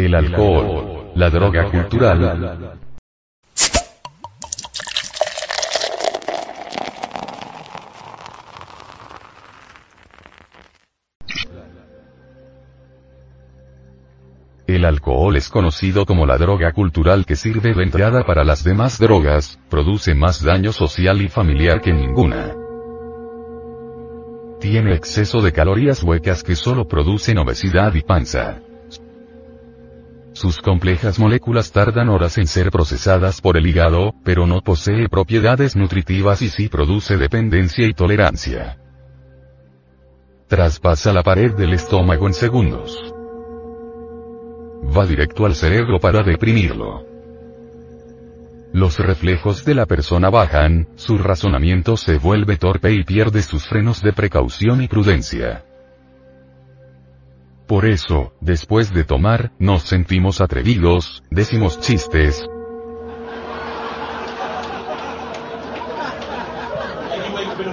El alcohol, la droga cultural. El alcohol es conocido como la droga cultural que sirve de entrada para las demás drogas, produce más daño social y familiar que ninguna. Tiene exceso de calorías huecas que solo producen obesidad y panza. Sus complejas moléculas tardan horas en ser procesadas por el hígado, pero no posee propiedades nutritivas y sí produce dependencia y tolerancia. Traspasa la pared del estómago en segundos. Va directo al cerebro para deprimirlo. Los reflejos de la persona bajan, su razonamiento se vuelve torpe y pierde sus frenos de precaución y prudencia. Por eso, después de tomar, nos sentimos atrevidos, decimos chistes, And you wake up in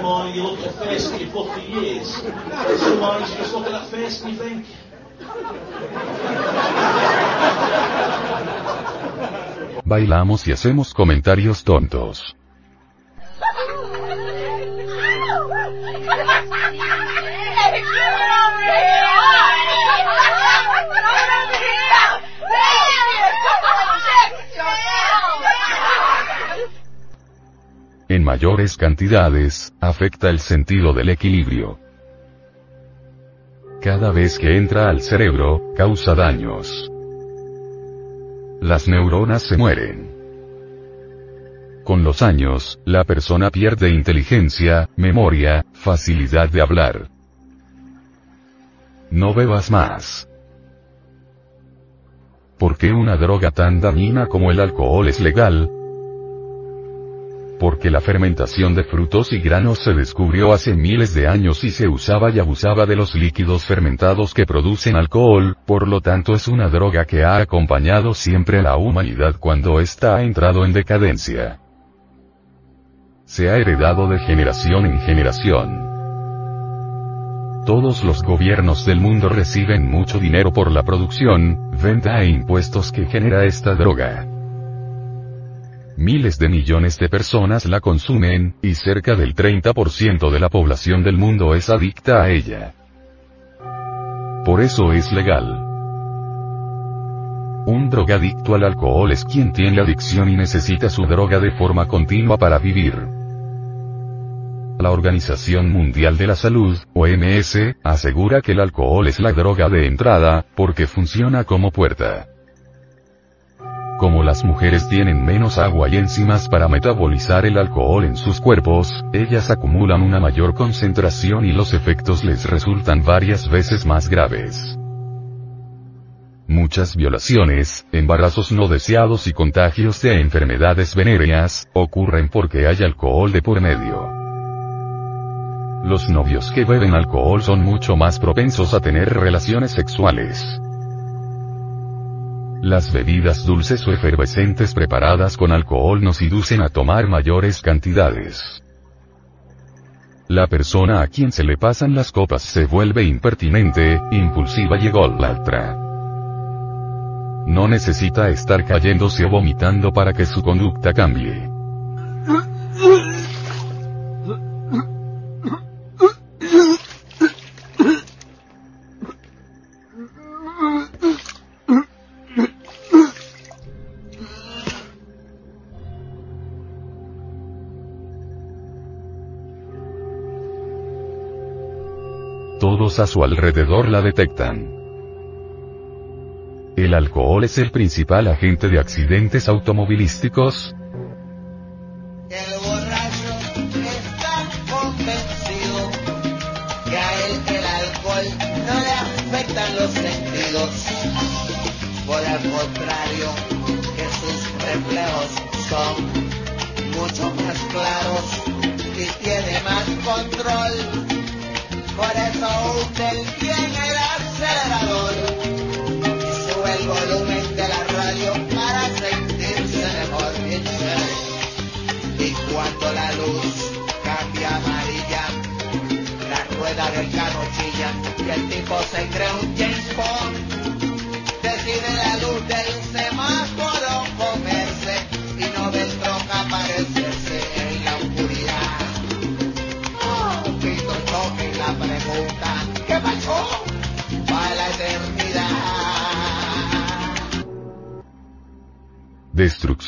En mayores cantidades, afecta el sentido del equilibrio. Cada vez que entra al cerebro, causa daños. Las neuronas se mueren. Con los años, la persona pierde inteligencia, memoria, facilidad de hablar. No bebas más. ¿Por qué una droga tan dañina como el alcohol es legal? Porque la fermentación de frutos y granos se descubrió hace miles de años y se usaba y abusaba de los líquidos fermentados que producen alcohol, por lo tanto es una droga que ha acompañado siempre a la humanidad cuando ésta ha entrado en decadencia. Se ha heredado de generación en generación. Todos los gobiernos del mundo reciben mucho dinero por la producción, venta e impuestos que genera esta droga. Miles de millones de personas la consumen, y cerca del 30% de la población del mundo es adicta a ella. Por eso es legal. Un drogadicto al alcohol es quien tiene adicción y necesita su droga de forma continua para vivir. La Organización Mundial de la Salud, OMS, asegura que el alcohol es la droga de entrada, porque funciona como puerta. Como las mujeres tienen menos agua y enzimas para metabolizar el alcohol en sus cuerpos, ellas acumulan una mayor concentración y los efectos les resultan varias veces más graves. Muchas violaciones, embarazos no deseados y contagios de enfermedades venéreas, ocurren porque hay alcohol de por medio. Los novios que beben alcohol son mucho más propensos a tener relaciones sexuales. Las bebidas dulces o efervescentes preparadas con alcohol nos inducen a tomar mayores cantidades. La persona a quien se le pasan las copas se vuelve impertinente, impulsiva y ególatra. No necesita estar cayéndose o vomitando para que su conducta cambie. A su alrededor la detectan. ¿El alcohol es el principal agente de accidentes automovilísticos?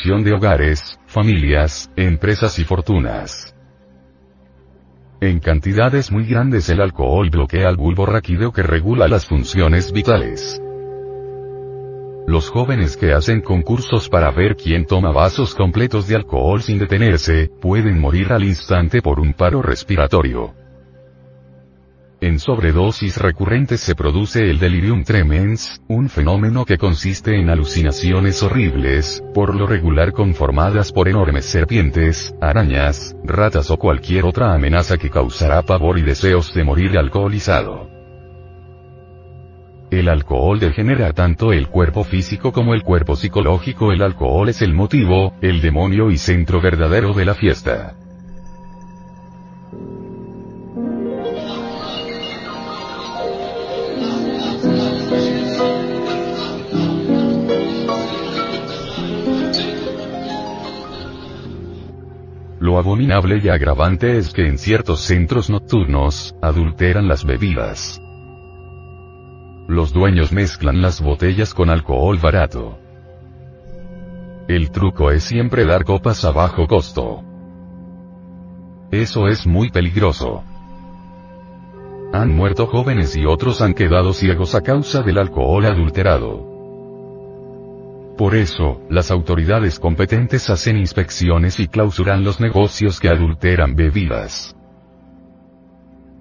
De hogares, familias, empresas y fortunas. En cantidades muy grandes el alcohol bloquea el bulbo raquídeo que regula las funciones vitales. Los jóvenes que hacen concursos para ver quién toma vasos completos de alcohol sin detenerse, pueden morir al instante por un paro respiratorio. En sobredosis recurrentes se produce el delirium tremens, un fenómeno que consiste en alucinaciones horribles, por lo regular conformadas por enormes serpientes, arañas, ratas o cualquier otra amenaza que causará pavor y deseos de morir alcoholizado. El alcohol degenera tanto el cuerpo físico como el cuerpo psicológico. El alcohol es el motivo, el demonio y centro verdadero de la fiesta. Lo abominable y agravante es que en ciertos centros nocturnos, adulteran las bebidas. Los dueños mezclan las botellas con alcohol barato. El truco es siempre dar copas a bajo costo. Eso es muy peligroso. Han muerto jóvenes y otros han quedado ciegos a causa del alcohol adulterado. Por eso, las autoridades competentes hacen inspecciones y clausuran los negocios que adulteran bebidas.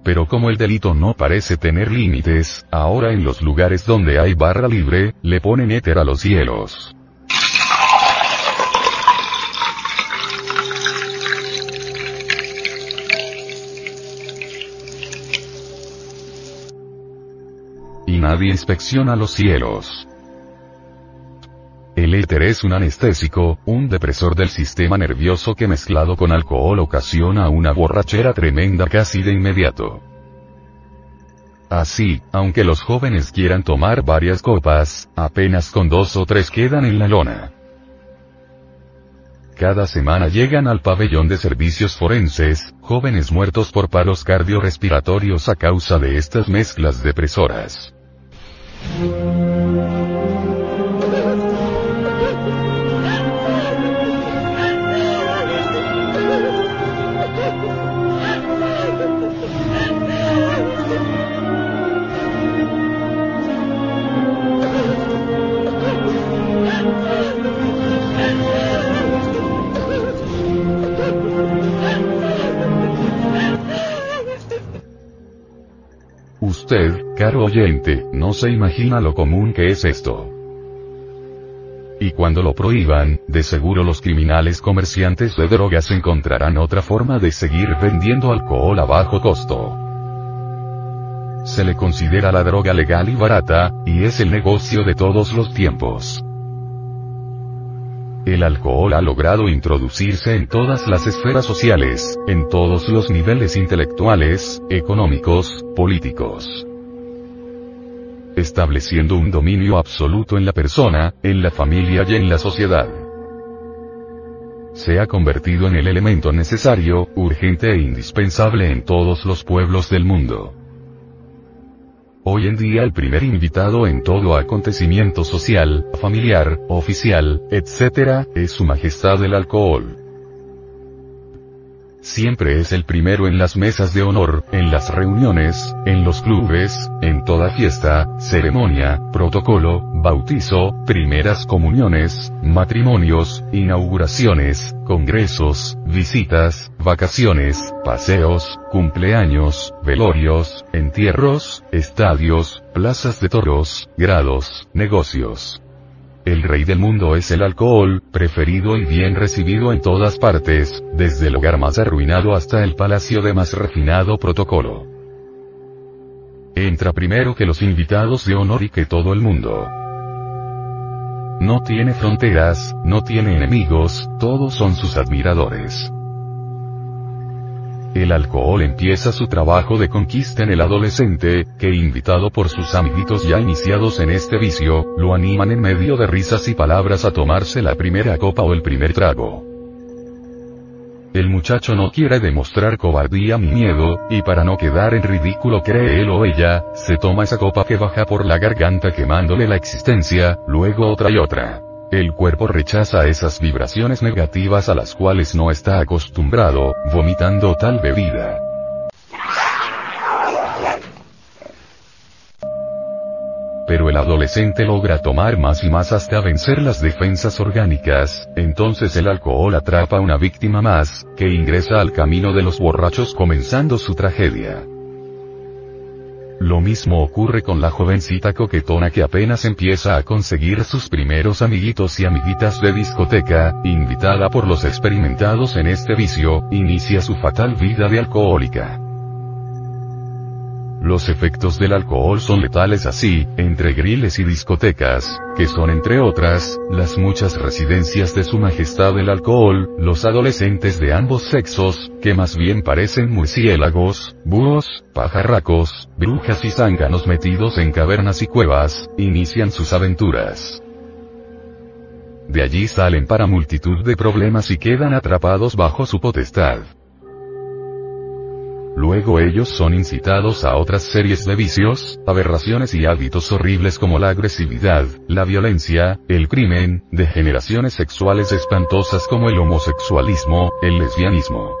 Pero como el delito no parece tener límites, ahora en los lugares donde hay barra libre, le ponen éter a los cielos. Y nadie inspecciona los cielos. El éter es un anestésico, un depresor del sistema nervioso que mezclado con alcohol ocasiona una borrachera tremenda casi de inmediato. Así, aunque los jóvenes quieran tomar varias copas, apenas con dos o tres quedan en la lona. Cada semana llegan al pabellón de servicios forenses, jóvenes muertos por paros cardiorrespiratorios a causa de estas mezclas depresoras. Caro oyente, no se imagina lo común que es esto. Y cuando lo prohíban, de seguro los criminales comerciantes de drogas encontrarán otra forma de seguir vendiendo alcohol a bajo costo. Se le considera la droga legal y barata, y es el negocio de todos los tiempos. El alcohol ha logrado introducirse en todas las esferas sociales, en todos los niveles intelectuales, económicos, políticos. Estableciendo un dominio absoluto en la persona, en la familia y en la sociedad. Se ha convertido en el elemento necesario, urgente e indispensable en todos los pueblos del mundo. Hoy en día el primer invitado en todo acontecimiento social, familiar, oficial, etc., es Su Majestad el Alcohol. Siempre es el primero en las mesas de honor, en las reuniones, en los clubes, en toda fiesta, ceremonia, protocolo, bautizo, primeras comuniones, matrimonios, inauguraciones, congresos, visitas, vacaciones, paseos, cumpleaños, velorios, entierros, estadios, plazas de toros, grados, negocios. El rey del mundo es el alcohol, preferido y bien recibido en todas partes, desde el hogar más arruinado hasta el palacio de más refinado protocolo. Entra primero que los invitados de honor y que todo el mundo. No tiene fronteras, no tiene enemigos, todos son sus admiradores. El alcohol empieza su trabajo de conquista en el adolescente, que invitado por sus amiguitos ya iniciados en este vicio, lo animan en medio de risas y palabras a tomarse la primera copa o el primer trago. El muchacho no quiere demostrar cobardía ni miedo, y para no quedar en ridículo cree él o ella, se toma esa copa que baja por la garganta quemándole la existencia, luego otra y otra. El cuerpo rechaza esas vibraciones negativas a las cuales no está acostumbrado, vomitando tal bebida. Pero el adolescente logra tomar más y más hasta vencer las defensas orgánicas, entonces el alcohol atrapa a una víctima más, que ingresa al camino de los borrachos comenzando su tragedia. Lo mismo ocurre con la jovencita coquetona que apenas empieza a conseguir sus primeros amiguitos y amiguitas de discoteca, invitada por los experimentados en este vicio, inicia su fatal vida de alcohólica. Los efectos del alcohol son letales así, entre griles y discotecas, que son entre otras, las muchas residencias de su majestad el alcohol, los adolescentes de ambos sexos, que más bien parecen murciélagos, búhos, pajarracos, brujas y zánganos metidos en cavernas y cuevas, inician sus aventuras. De allí salen para multitud de problemas y quedan atrapados bajo su potestad. Luego ellos son incitados a otras series de vicios, aberraciones y hábitos horribles como la agresividad, la violencia, el crimen, degeneraciones sexuales espantosas como el homosexualismo, el lesbianismo.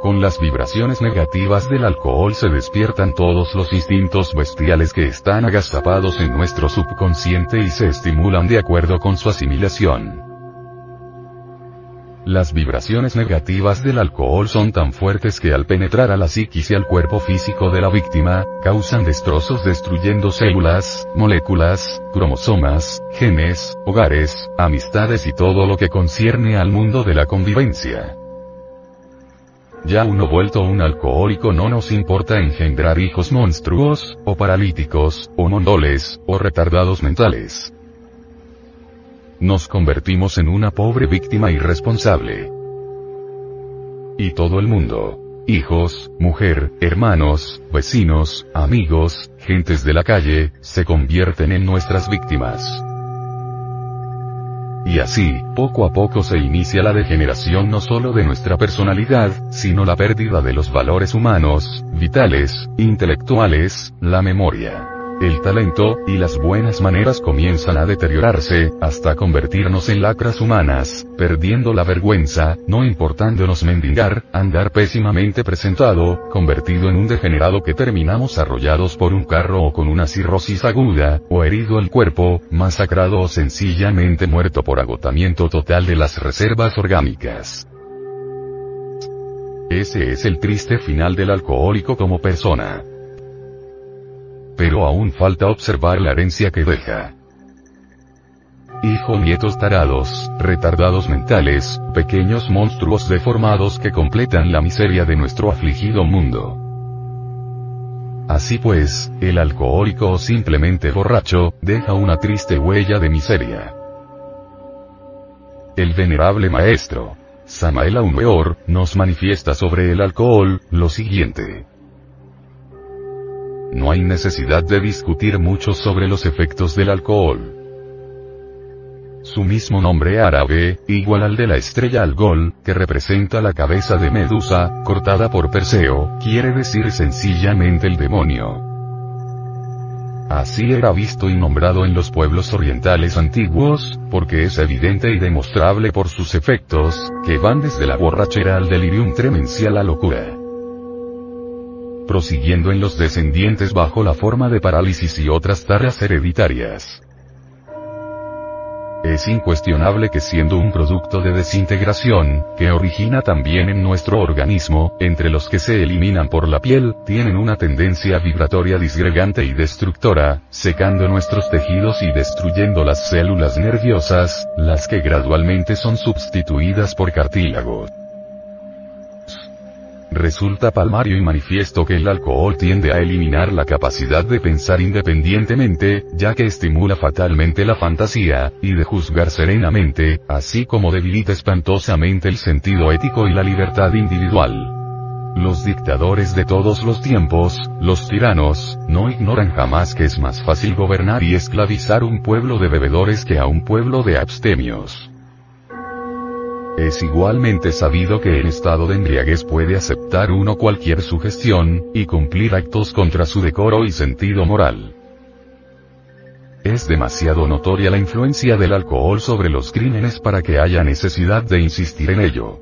Con las vibraciones negativas del alcohol se despiertan todos los instintos bestiales que están agazapados en nuestro subconsciente y se estimulan de acuerdo con su asimilación. Las vibraciones negativas del alcohol son tan fuertes que al penetrar a la psiquis y al cuerpo físico de la víctima, causan destrozos destruyendo células, moléculas, cromosomas, genes, hogares, amistades y todo lo que concierne al mundo de la convivencia. Ya uno vuelto un alcohólico no nos importa engendrar hijos monstruos, o paralíticos, o mondoles, o retardados mentales nos convertimos en una pobre víctima irresponsable. Y todo el mundo, hijos, mujer, hermanos, vecinos, amigos, gentes de la calle, se convierten en nuestras víctimas. Y así, poco a poco se inicia la degeneración no solo de nuestra personalidad, sino la pérdida de los valores humanos, vitales, intelectuales, la memoria el talento, y las buenas maneras comienzan a deteriorarse, hasta convertirnos en lacras humanas, perdiendo la vergüenza, no importándonos mendigar, andar pésimamente presentado, convertido en un degenerado que terminamos arrollados por un carro o con una cirrosis aguda, o herido el cuerpo, masacrado o sencillamente muerto por agotamiento total de las reservas orgánicas. Ese es el triste final del alcohólico como persona pero aún falta observar la herencia que deja. Hijo nietos tarados, retardados mentales, pequeños monstruos deformados que completan la miseria de nuestro afligido mundo. Así pues, el alcohólico o simplemente borracho, deja una triste huella de miseria. El venerable maestro, Samael Aumeor, nos manifiesta sobre el alcohol, lo siguiente. No hay necesidad de discutir mucho sobre los efectos del alcohol. Su mismo nombre árabe, igual al de la estrella Algol, que representa la cabeza de Medusa, cortada por Perseo, quiere decir sencillamente el demonio. Así era visto y nombrado en los pueblos orientales antiguos, porque es evidente y demostrable por sus efectos, que van desde la borrachera al delirium tremencial a la locura prosiguiendo en los descendientes bajo la forma de parálisis y otras tareas hereditarias. Es incuestionable que siendo un producto de desintegración, que origina también en nuestro organismo, entre los que se eliminan por la piel, tienen una tendencia vibratoria disgregante y destructora, secando nuestros tejidos y destruyendo las células nerviosas, las que gradualmente son sustituidas por cartílagos. Resulta palmario y manifiesto que el alcohol tiende a eliminar la capacidad de pensar independientemente, ya que estimula fatalmente la fantasía, y de juzgar serenamente, así como debilita espantosamente el sentido ético y la libertad individual. Los dictadores de todos los tiempos, los tiranos, no ignoran jamás que es más fácil gobernar y esclavizar un pueblo de bebedores que a un pueblo de abstemios. Es igualmente sabido que en estado de embriaguez puede aceptar uno cualquier sugestión, y cumplir actos contra su decoro y sentido moral. Es demasiado notoria la influencia del alcohol sobre los crímenes para que haya necesidad de insistir en ello.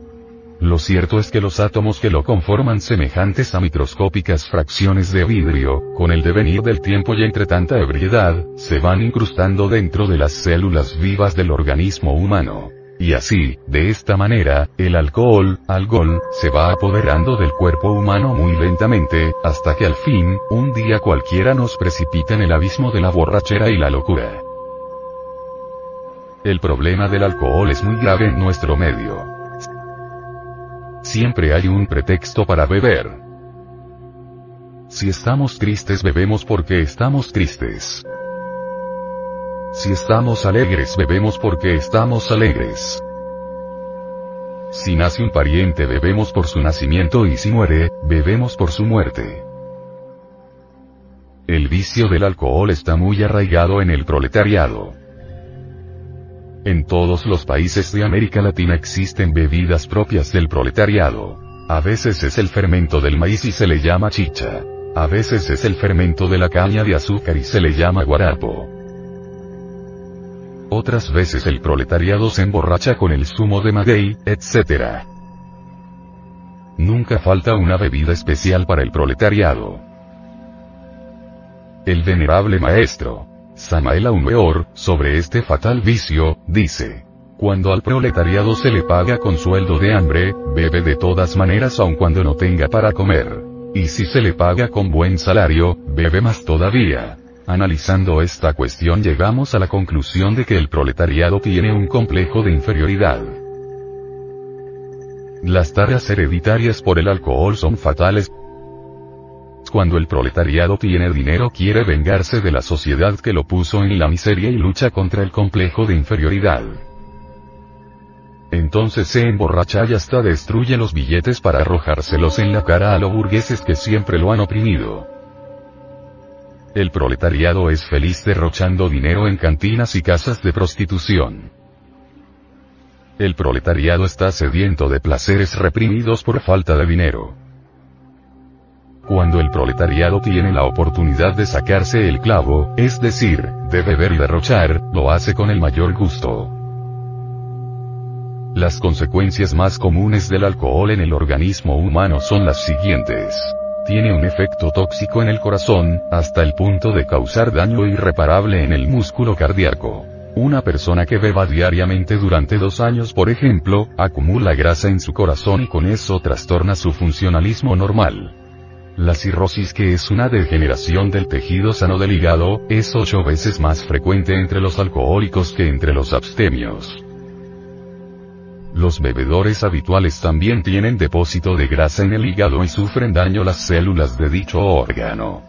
Lo cierto es que los átomos que lo conforman semejantes a microscópicas fracciones de vidrio, con el devenir del tiempo y entre tanta ebriedad, se van incrustando dentro de las células vivas del organismo humano. Y así, de esta manera, el alcohol, algol, se va apoderando del cuerpo humano muy lentamente, hasta que al fin, un día cualquiera nos precipita en el abismo de la borrachera y la locura. El problema del alcohol es muy grave en nuestro medio. Siempre hay un pretexto para beber. Si estamos tristes bebemos porque estamos tristes. Si estamos alegres bebemos porque estamos alegres. Si nace un pariente bebemos por su nacimiento y si muere, bebemos por su muerte. El vicio del alcohol está muy arraigado en el proletariado. En todos los países de América Latina existen bebidas propias del proletariado. A veces es el fermento del maíz y se le llama chicha. A veces es el fermento de la caña de azúcar y se le llama guarapo. Otras veces el proletariado se emborracha con el zumo de maguey, etc. Nunca falta una bebida especial para el proletariado. El venerable maestro, Samael Aumeor, sobre este fatal vicio, dice. Cuando al proletariado se le paga con sueldo de hambre, bebe de todas maneras aun cuando no tenga para comer. Y si se le paga con buen salario, bebe más todavía. Analizando esta cuestión llegamos a la conclusión de que el proletariado tiene un complejo de inferioridad. Las tareas hereditarias por el alcohol son fatales. Cuando el proletariado tiene dinero quiere vengarse de la sociedad que lo puso en la miseria y lucha contra el complejo de inferioridad. Entonces se emborracha y hasta destruye los billetes para arrojárselos en la cara a los burgueses que siempre lo han oprimido. El proletariado es feliz derrochando dinero en cantinas y casas de prostitución. El proletariado está sediento de placeres reprimidos por falta de dinero. Cuando el proletariado tiene la oportunidad de sacarse el clavo, es decir, de beber y derrochar, lo hace con el mayor gusto. Las consecuencias más comunes del alcohol en el organismo humano son las siguientes tiene un efecto tóxico en el corazón, hasta el punto de causar daño irreparable en el músculo cardíaco. Una persona que beba diariamente durante dos años, por ejemplo, acumula grasa en su corazón y con eso trastorna su funcionalismo normal. La cirrosis que es una degeneración del tejido sano del hígado, es ocho veces más frecuente entre los alcohólicos que entre los abstemios. Los bebedores habituales también tienen depósito de grasa en el hígado y sufren daño las células de dicho órgano.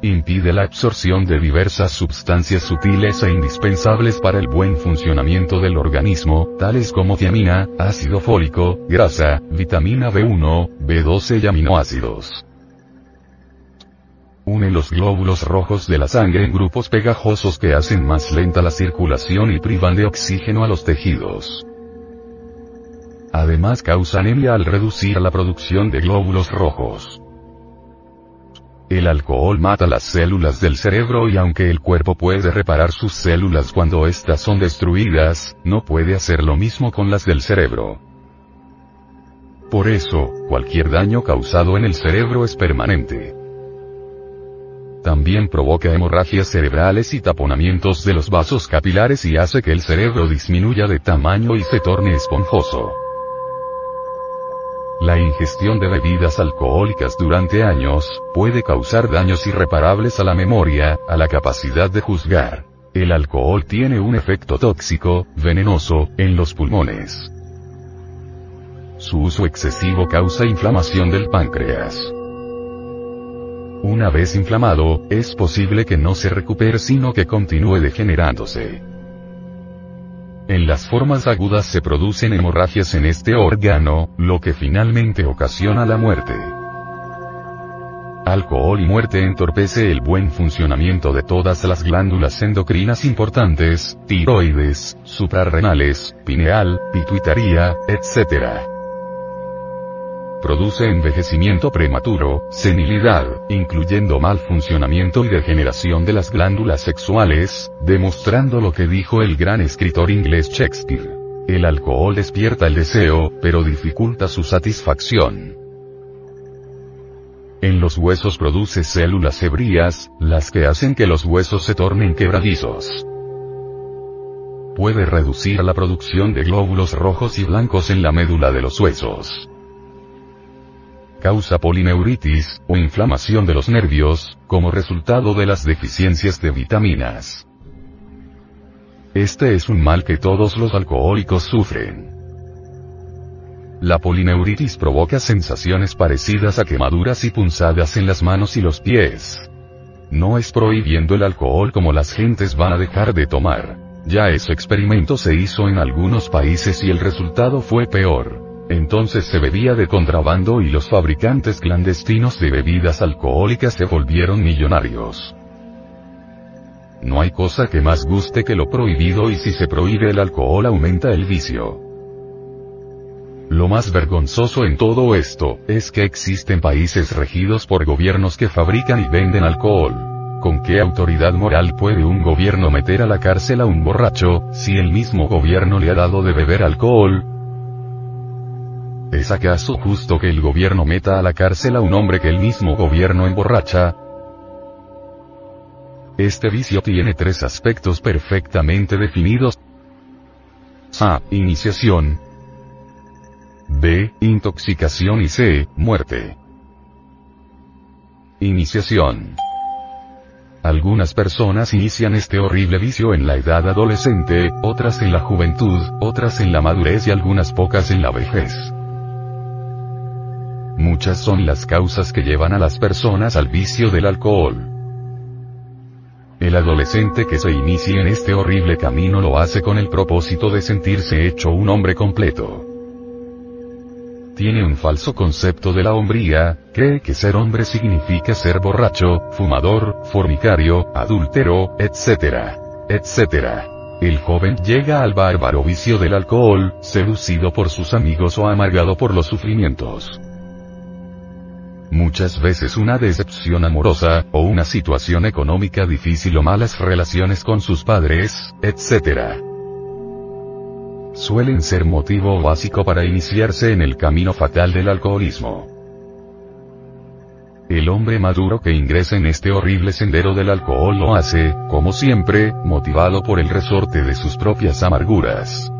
Impide la absorción de diversas sustancias sutiles e indispensables para el buen funcionamiento del organismo, tales como tiamina, ácido fólico, grasa, vitamina B1, B12 y aminoácidos. Une los glóbulos rojos de la sangre en grupos pegajosos que hacen más lenta la circulación y privan de oxígeno a los tejidos. Además causa anemia al reducir la producción de glóbulos rojos. El alcohol mata las células del cerebro y aunque el cuerpo puede reparar sus células cuando éstas son destruidas, no puede hacer lo mismo con las del cerebro. Por eso, cualquier daño causado en el cerebro es permanente. También provoca hemorragias cerebrales y taponamientos de los vasos capilares y hace que el cerebro disminuya de tamaño y se torne esponjoso. La ingestión de bebidas alcohólicas durante años, puede causar daños irreparables a la memoria, a la capacidad de juzgar. El alcohol tiene un efecto tóxico, venenoso, en los pulmones. su uso excesivo causa inflamación del páncreas. Una vez inflamado, es posible que no se recupere sino que continúe degenerándose. En las formas agudas se producen hemorragias en este órgano, lo que finalmente ocasiona la muerte. Alcohol y muerte entorpece el buen funcionamiento de todas las glándulas endocrinas importantes, tiroides, suprarrenales, pineal, pituitaria, etc produce envejecimiento prematuro, senilidad, incluyendo mal funcionamiento y degeneración de las glándulas sexuales, demostrando lo que dijo el gran escritor inglés Shakespeare. El alcohol despierta el deseo, pero dificulta su satisfacción. En los huesos produce células hebrías, las que hacen que los huesos se tornen quebradizos. Puede reducir la producción de glóbulos rojos y blancos en la médula de los huesos causa polineuritis, o inflamación de los nervios, como resultado de las deficiencias de vitaminas. Este es un mal que todos los alcohólicos sufren. La polineuritis provoca sensaciones parecidas a quemaduras y punzadas en las manos y los pies. No es prohibiendo el alcohol como las gentes van a dejar de tomar. Ya ese experimento se hizo en algunos países y el resultado fue peor. Entonces se bebía de contrabando y los fabricantes clandestinos de bebidas alcohólicas se volvieron millonarios. No hay cosa que más guste que lo prohibido y si se prohíbe el alcohol aumenta el vicio. Lo más vergonzoso en todo esto, es que existen países regidos por gobiernos que fabrican y venden alcohol. ¿Con qué autoridad moral puede un gobierno meter a la cárcel a un borracho, si el mismo gobierno le ha dado de beber alcohol, ¿Es acaso justo que el gobierno meta a la cárcel a un hombre que el mismo gobierno emborracha? Este vicio tiene tres aspectos perfectamente definidos. A. Iniciación. B. Intoxicación y C. Muerte. Iniciación. Algunas personas inician este horrible vicio en la edad adolescente, otras en la juventud, otras en la madurez y algunas pocas en la vejez. Muchas son las causas que llevan a las personas al vicio del alcohol. El adolescente que se inicia en este horrible camino lo hace con el propósito de sentirse hecho un hombre completo. Tiene un falso concepto de la hombría, cree que ser hombre significa ser borracho, fumador, formicario, adúltero, etc. etc. El joven llega al bárbaro vicio del alcohol, seducido por sus amigos o amargado por los sufrimientos muchas veces una decepción amorosa, o una situación económica difícil o malas relaciones con sus padres, etc. Suelen ser motivo básico para iniciarse en el camino fatal del alcoholismo. El hombre maduro que ingresa en este horrible sendero del alcohol lo hace, como siempre, motivado por el resorte de sus propias amarguras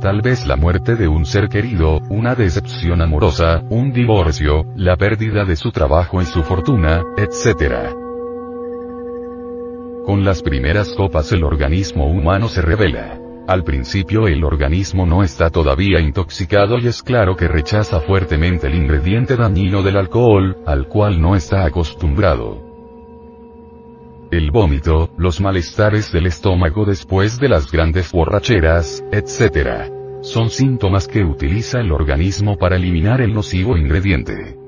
tal vez la muerte de un ser querido, una decepción amorosa, un divorcio, la pérdida de su trabajo y su fortuna, etc. Con las primeras copas el organismo humano se revela. Al principio el organismo no está todavía intoxicado y es claro que rechaza fuertemente el ingrediente dañino del alcohol, al cual no está acostumbrado. El vómito, los malestares del estómago después de las grandes borracheras, etc son síntomas que utiliza el organismo para eliminar el nocivo ingrediente.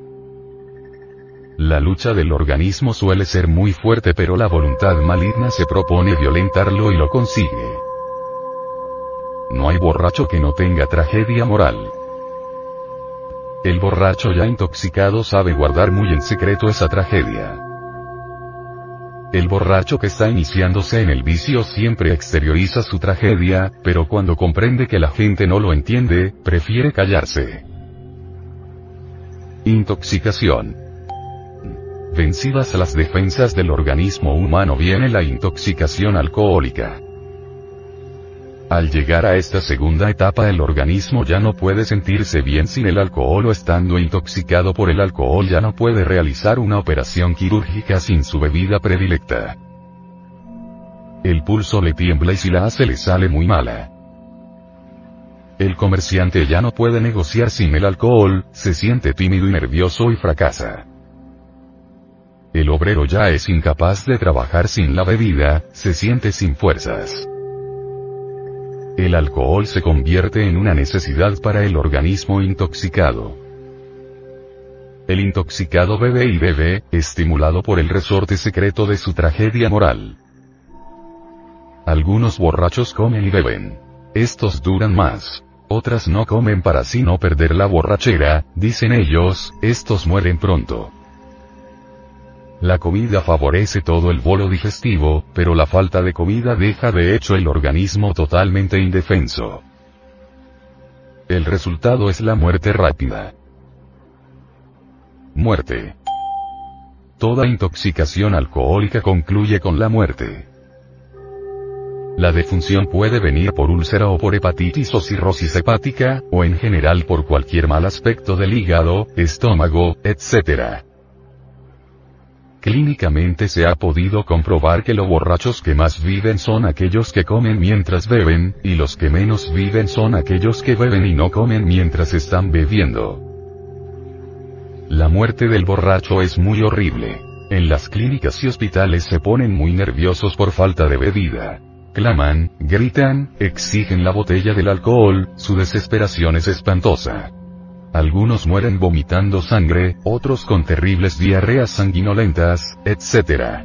La lucha del organismo suele ser muy fuerte pero la voluntad maligna se propone violentarlo y lo consigue. No hay borracho que no tenga tragedia moral. El borracho ya intoxicado sabe guardar muy en secreto esa tragedia. El borracho que está iniciándose en el vicio siempre exterioriza su tragedia, pero cuando comprende que la gente no lo entiende, prefiere callarse. Intoxicación. Vencidas las defensas del organismo humano viene la intoxicación alcohólica. Al llegar a esta segunda etapa el organismo ya no puede sentirse bien sin el alcohol o estando intoxicado por el alcohol ya no puede realizar una operación quirúrgica sin su bebida predilecta. El pulso le tiembla y si la hace le sale muy mala. El comerciante ya no puede negociar sin el alcohol, se siente tímido y nervioso y fracasa. El obrero ya es incapaz de trabajar sin la bebida, se siente sin fuerzas. El alcohol se convierte en una necesidad para el organismo intoxicado. El intoxicado bebe y bebe, estimulado por el resorte secreto de su tragedia moral. Algunos borrachos comen y beben. Estos duran más. Otras no comen para así no perder la borrachera, dicen ellos, estos mueren pronto. La comida favorece todo el bolo digestivo, pero la falta de comida deja de hecho el organismo totalmente indefenso. El resultado es la muerte rápida. Muerte. Toda intoxicación alcohólica concluye con la muerte. La defunción puede venir por úlcera o por hepatitis o cirrosis hepática, o en general por cualquier mal aspecto del hígado, estómago, etc. Clínicamente se ha podido comprobar que los borrachos que más viven son aquellos que comen mientras beben, y los que menos viven son aquellos que beben y no comen mientras están bebiendo. La muerte del borracho es muy horrible. En las clínicas y hospitales se ponen muy nerviosos por falta de bebida claman, gritan, exigen la botella del alcohol, su desesperación es espantosa. Algunos mueren vomitando sangre, otros con terribles diarreas sanguinolentas, etc.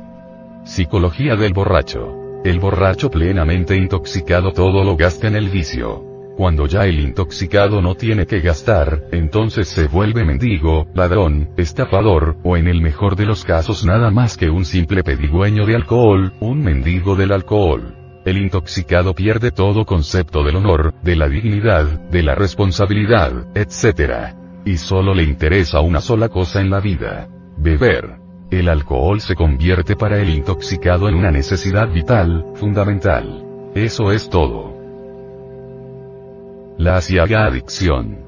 Psicología del borracho. El borracho plenamente intoxicado todo lo gasta en el vicio. Cuando ya el intoxicado no tiene que gastar, entonces se vuelve mendigo, ladrón, estafador, o en el mejor de los casos nada más que un simple pedigüeño de alcohol, un mendigo del alcohol. El intoxicado pierde todo concepto del honor, de la dignidad, de la responsabilidad, etc. Y solo le interesa una sola cosa en la vida. Beber. El alcohol se convierte para el intoxicado en una necesidad vital, fundamental. Eso es todo. La asiaga adicción.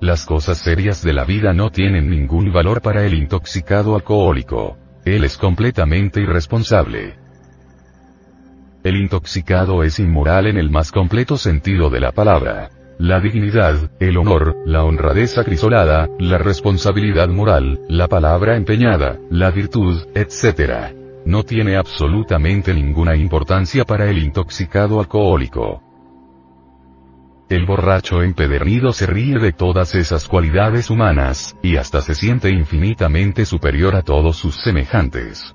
Las cosas serias de la vida no tienen ningún valor para el intoxicado alcohólico. Él es completamente irresponsable. El intoxicado es inmoral en el más completo sentido de la palabra. La dignidad, el honor, la honradez acrisolada, la responsabilidad moral, la palabra empeñada, la virtud, etc. No tiene absolutamente ninguna importancia para el intoxicado alcohólico. El borracho empedernido se ríe de todas esas cualidades humanas, y hasta se siente infinitamente superior a todos sus semejantes.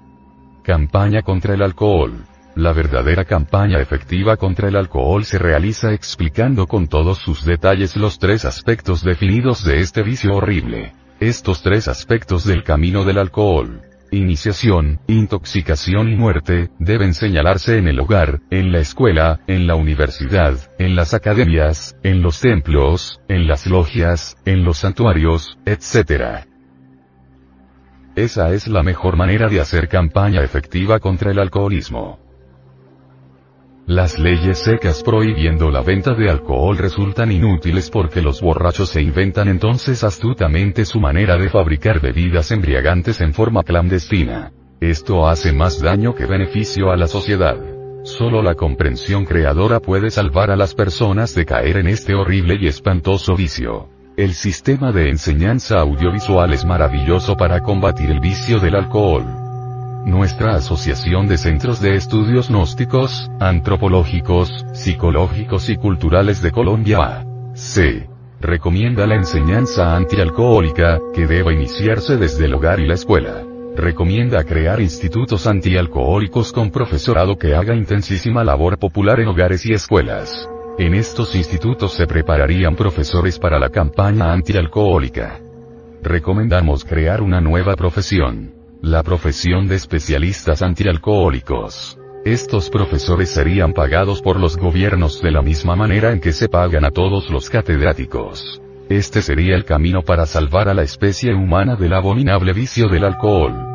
Campaña contra el alcohol. La verdadera campaña efectiva contra el alcohol se realiza explicando con todos sus detalles los tres aspectos definidos de este vicio horrible. Estos tres aspectos del camino del alcohol, iniciación, intoxicación y muerte, deben señalarse en el hogar, en la escuela, en la universidad, en las academias, en los templos, en las logias, en los santuarios, etc. Esa es la mejor manera de hacer campaña efectiva contra el alcoholismo. Las leyes secas prohibiendo la venta de alcohol resultan inútiles porque los borrachos se inventan entonces astutamente su manera de fabricar bebidas embriagantes en forma clandestina. Esto hace más daño que beneficio a la sociedad. Solo la comprensión creadora puede salvar a las personas de caer en este horrible y espantoso vicio. El sistema de enseñanza audiovisual es maravilloso para combatir el vicio del alcohol. Nuestra Asociación de Centros de Estudios Gnósticos, Antropológicos, Psicológicos y Culturales de Colombia C. Recomienda la enseñanza antialcohólica, que deba iniciarse desde el hogar y la escuela. Recomienda crear institutos antialcohólicos con profesorado que haga intensísima labor popular en hogares y escuelas. En estos institutos se prepararían profesores para la campaña antialcohólica. Recomendamos crear una nueva profesión la profesión de especialistas antialcohólicos. Estos profesores serían pagados por los gobiernos de la misma manera en que se pagan a todos los catedráticos. Este sería el camino para salvar a la especie humana del abominable vicio del alcohol.